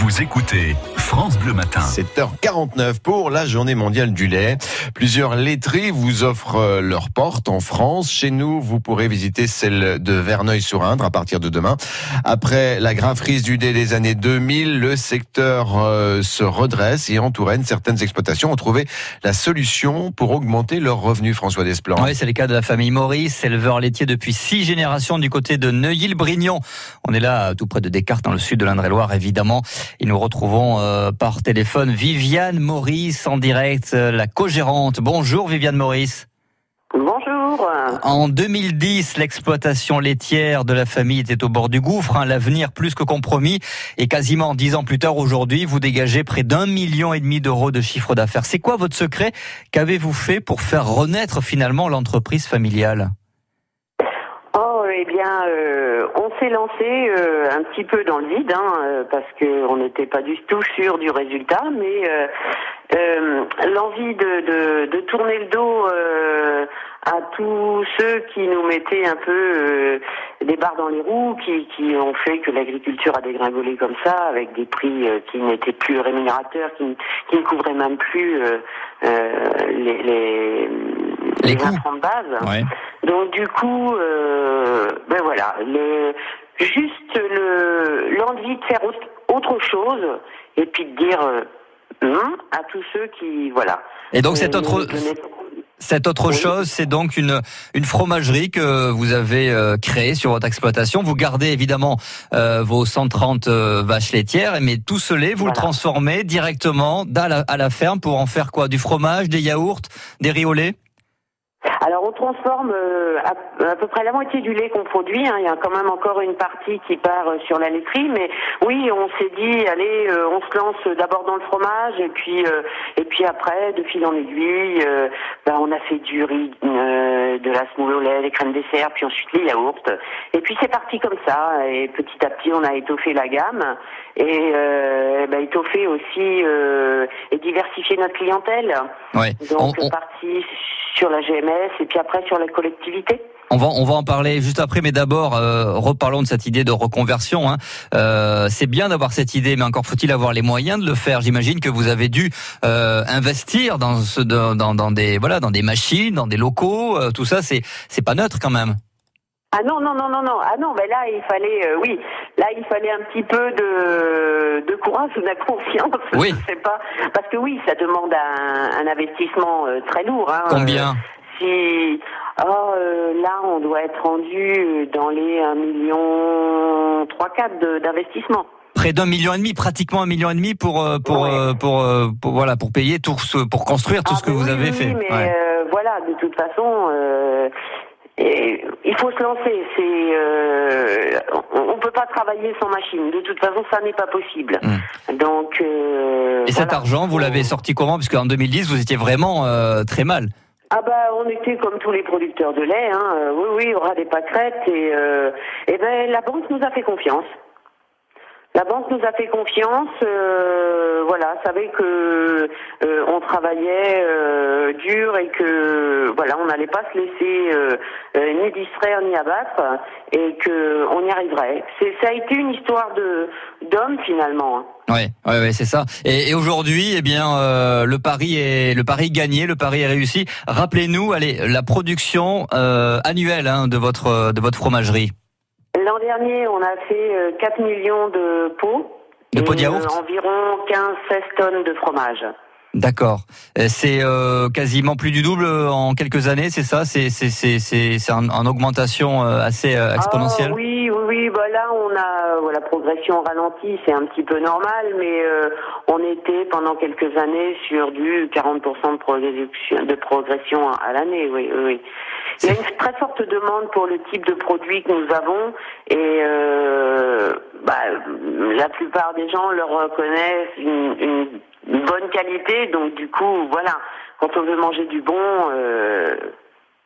Vous écoutez France Bleu Matin. 7h49 pour la journée mondiale du lait. Plusieurs laiteries vous offrent euh, leurs portes en France. Chez nous, vous pourrez visiter celle de Verneuil-sur-Indre à partir de demain. Après la grave crise du lait des années 2000, le secteur euh, se redresse et en Touraine, certaines exploitations ont trouvé la solution pour augmenter leurs revenus, François Desplan. Oui, c'est le cas de la famille Maurice, éleveur laitier depuis six générations du côté de Neuilly-le-Brignon. On est là tout près de Descartes, dans le sud de l'Indre-et-Loire, évidemment. Et nous retrouvons euh, par téléphone Viviane Maurice en direct, euh, la co-gérante. Bonjour Viviane Maurice. Bonjour. En 2010, l'exploitation laitière de la famille était au bord du gouffre, hein, l'avenir plus que compromis. Et quasiment dix ans plus tard, aujourd'hui, vous dégagez près d'un million et demi d'euros de chiffre d'affaires. C'est quoi votre secret Qu'avez-vous fait pour faire renaître finalement l'entreprise familiale? Oh, eh bien, euh, on s'est lancé euh, un petit peu dans le vide, hein, euh, parce qu'on n'était pas du tout sûr du résultat, mais l'envie de, de, de, tourner le dos à tous ceux qui nous mettaient un peu des barres dans les roues, qui, qui ont fait que l'agriculture a dégringolé comme ça, avec des prix qui n'étaient plus rémunérateurs, qui, qui, ne couvraient même plus les, les, les, de base. Donc du coup, euh, ben voilà, le, juste le l'envie de faire autre chose et puis de dire euh, non à tous ceux qui voilà. Et donc cette autre cette autre chose, c'est donc une une fromagerie que vous avez euh, créée sur votre exploitation. Vous gardez évidemment euh, vos 130 euh, vaches laitières, mais tout ce lait, vous le transformez directement à la, à la ferme pour en faire quoi? Du fromage, des yaourts, des riz au lait? Alors on transforme euh, à, peu près la moitié du lait qu'on produit. Hein. Il y a quand même encore une partie qui part euh, sur la laiterie, mais oui, on s'est dit, allez, euh, on se lance d'abord dans le fromage et puis et puis après, de fil en aiguille, ben, on a fait du riz, de la semoule au lait, des crèmes dessert, puis ensuite les yaourts. Et puis c'est parti comme ça. Et petit à petit, on a étoffé la gamme et ben, étoffé aussi et diversifié notre clientèle. Ouais. Donc on, parti sur la GMS et puis après sur la collectivité. On va, on va en parler juste après, mais d'abord, euh, reparlons de cette idée de reconversion. Hein. Euh, c'est bien d'avoir cette idée, mais encore faut-il avoir les moyens de le faire. J'imagine que vous avez dû euh, investir dans, ce, dans, dans, des, voilà, dans des machines, dans des locaux. Euh, tout ça, c'est, c'est pas neutre quand même. Ah non non non non non ah non mais là il fallait euh, oui là il fallait un petit peu de de courage de la confiance oui je sais pas parce que oui ça demande un, un investissement euh, très lourd hein, combien? Si oh, là on doit être rendu dans les 1 million trois quatre d'investissement près d'un million et demi, pratiquement un million et demi pour pour pour, pour, voilà pour payer tout ce pour construire tout ah ce que vous avez oui, fait. Mais voilà, de toute façon, et il faut se lancer. C'est, euh, on, peut pas travailler sans machine. De toute façon, ça n'est pas possible. Hmm. Donc. Euh, et cet argent, vous l'avez sorti comment? Parce qu'en 2010, vous étiez vraiment euh, très mal. Ah bah on était comme tous les producteurs de lait, hein. oui oui, il y aura des pâquerettes et, et ben la banque nous a fait confiance. La banque nous a fait confiance, euh, voilà, savait que euh, on travaillait euh, dur et que voilà, on n'allait pas se laisser euh, ni distraire ni abattre et que on y arriverait. C'est ça a été une histoire de d'homme finalement. Hein. Oui, ouais, c'est ça. Et, aujourd'hui, eh bien, le pari est le pari gagné, le pari est réussi. Rappelez-nous, allez, la production annuelle hein, de votre de votre fromagerie. L'an dernier, on a fait 4 euh, millions de pots. De pots de yaourt euh, Environ 15-16 tonnes de fromage. D'accord. Euh, c'est quasiment plus du double en quelques années, c'est ça? C'est c'est c'est c'est en, augmentation assez exponentielle? Ah, oui, oui, oui. Bah là, on a la progression ralentie, c'est un petit peu normal, mais on était pendant quelques années sur du 40% de progression, de progression à l'année. Oui, oui. Il y a une très forte demande pour le type de produit que nous avons et euh, bah, la plupart des gens le reconnaissent une, bonne qualité. Donc du coup, voilà, quand on veut manger du bon, euh,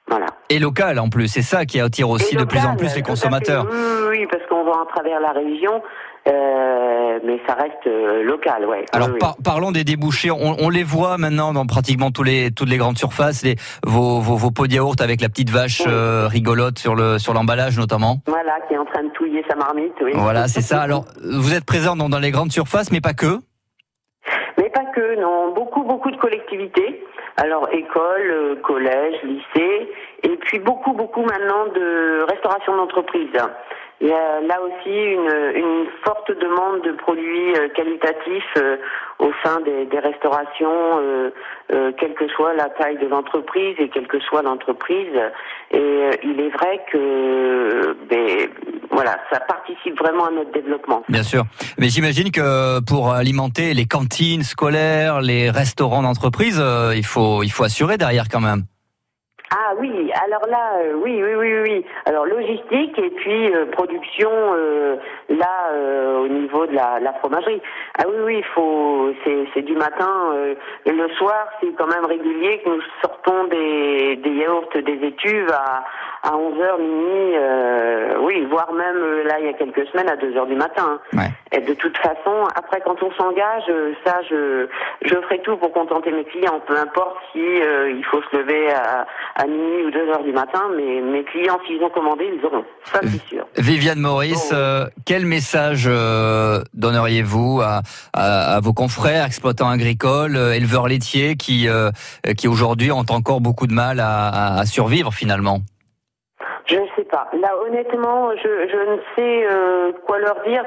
voilà. Et local en plus, c'est ça qui attire aussi de plus en plus les consommateurs. Oui, oui, parce qu'on va à travers la région. mais ça reste local, ouais. Alors parlons des débouchés. On, les voit maintenant dans pratiquement tous les toutes les grandes surfaces, les, vos, vos, vos pots de yaourt avec la petite vache rigolote sur le sur l'emballage notamment. Voilà, qui est en train de touiller sa marmite. Oui. Voilà, c'est ça. Alors vous êtes présent dans, dans les grandes surfaces, mais pas que. Pas que, non. Beaucoup, beaucoup de collectivités. Alors école, euh, collège, lycée, et puis beaucoup, beaucoup maintenant de restauration d'entreprise. Il y a là aussi une, forte demande de produits euh, qualitatifs euh, au sein des, restaurations, quelle que soit la taille de l'entreprise et quelle que soit l'entreprise. Et il est vrai que ben, voilà, ça participe vraiment à notre développement. Bien sûr. Mais j'imagine que pour alimenter les cantines scolaires, les restaurants d'entreprise, euh, il faut il faut assurer derrière quand même. Ah oui, alors là, euh, oui, oui, oui, oui. Alors logistique et puis euh, production là au niveau de la, la, fromagerie. Ah oui, oui, il faut, c'est du matin. le soir, c'est quand même régulier que nous sortons des, des yaourts, des étuves à, à 11h, minuit, euh, oui, voire même euh, là il y a quelques semaines à 2h du matin. Ouais. Et de toute façon, après quand on s'engage, euh, ça je je ferai tout pour contenter mes clients, peu importe si euh, il faut se lever à, à minuit ou 2h du matin, mais mes clients s'ils ont commandé, ils auront. Ça c'est sûr. Viviane Maurice, quel message donneriez-vous à, à, à, vos confrères exploitants agricoles, éleveurs laitiers qui qui aujourd'hui ont encore beaucoup de mal à, à survivre finalement? Je ne sais pas. Là, honnêtement, je, je ne sais euh, quoi leur dire.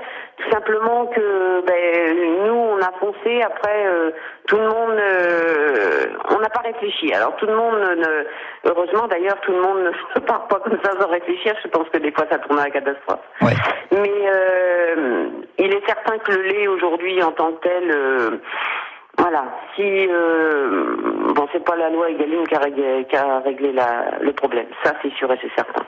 Simplement que ben, nous, on a foncé. Après, euh, tout le monde, euh, on n'a pas réfléchi. Alors tout le monde, ne, heureusement d'ailleurs, tout le monde ne part pas comme ça sans réfléchir. Je pense que des fois, ça tourne à la catastrophe. Ouais. Mais il est certain que le lait aujourd'hui, en tant que tel voilà. Si euh, bon, c'est pas la loi Egalim qui a réglé, qui a réglé la, le problème. Ça, c'est sûr et c'est certain.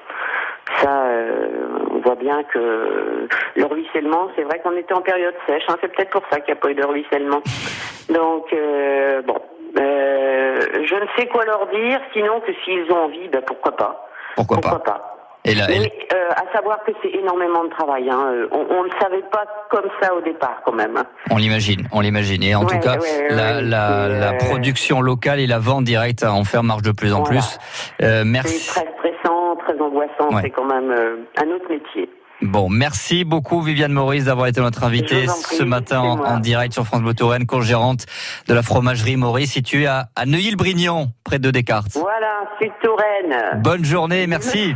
Ça, euh, on voit bien que le ruissellement, c'est vrai qu'on était en période sèche. Hein, c'est peut-être pour ça qu'il n'y a pas eu de ruissellement. Donc euh, bon, euh, je ne sais quoi leur dire, sinon que s'ils ont envie, ben pourquoi pas. Pourquoi, pourquoi pas. Et Mais euh, à savoir que c'est énormément de travail. Hein. On ne le savait pas comme ça au départ, quand même. Hein. On l'imagine, on l'imagine. Et en tout cas, la, la, la, production locale et la vente directe en faire marche de plus en plus. Euh, merci. C'est quand même un autre métier. Bon, merci beaucoup Viviane Maurice d'avoir été notre invitée ce matin en, direct sur France Bleu Touraine, co-gérante de la fromagerie Maurice située à, à Neuilly-le-Brignon, près de Descartes. Voilà, c'est Touraine. Bonne journée, merci.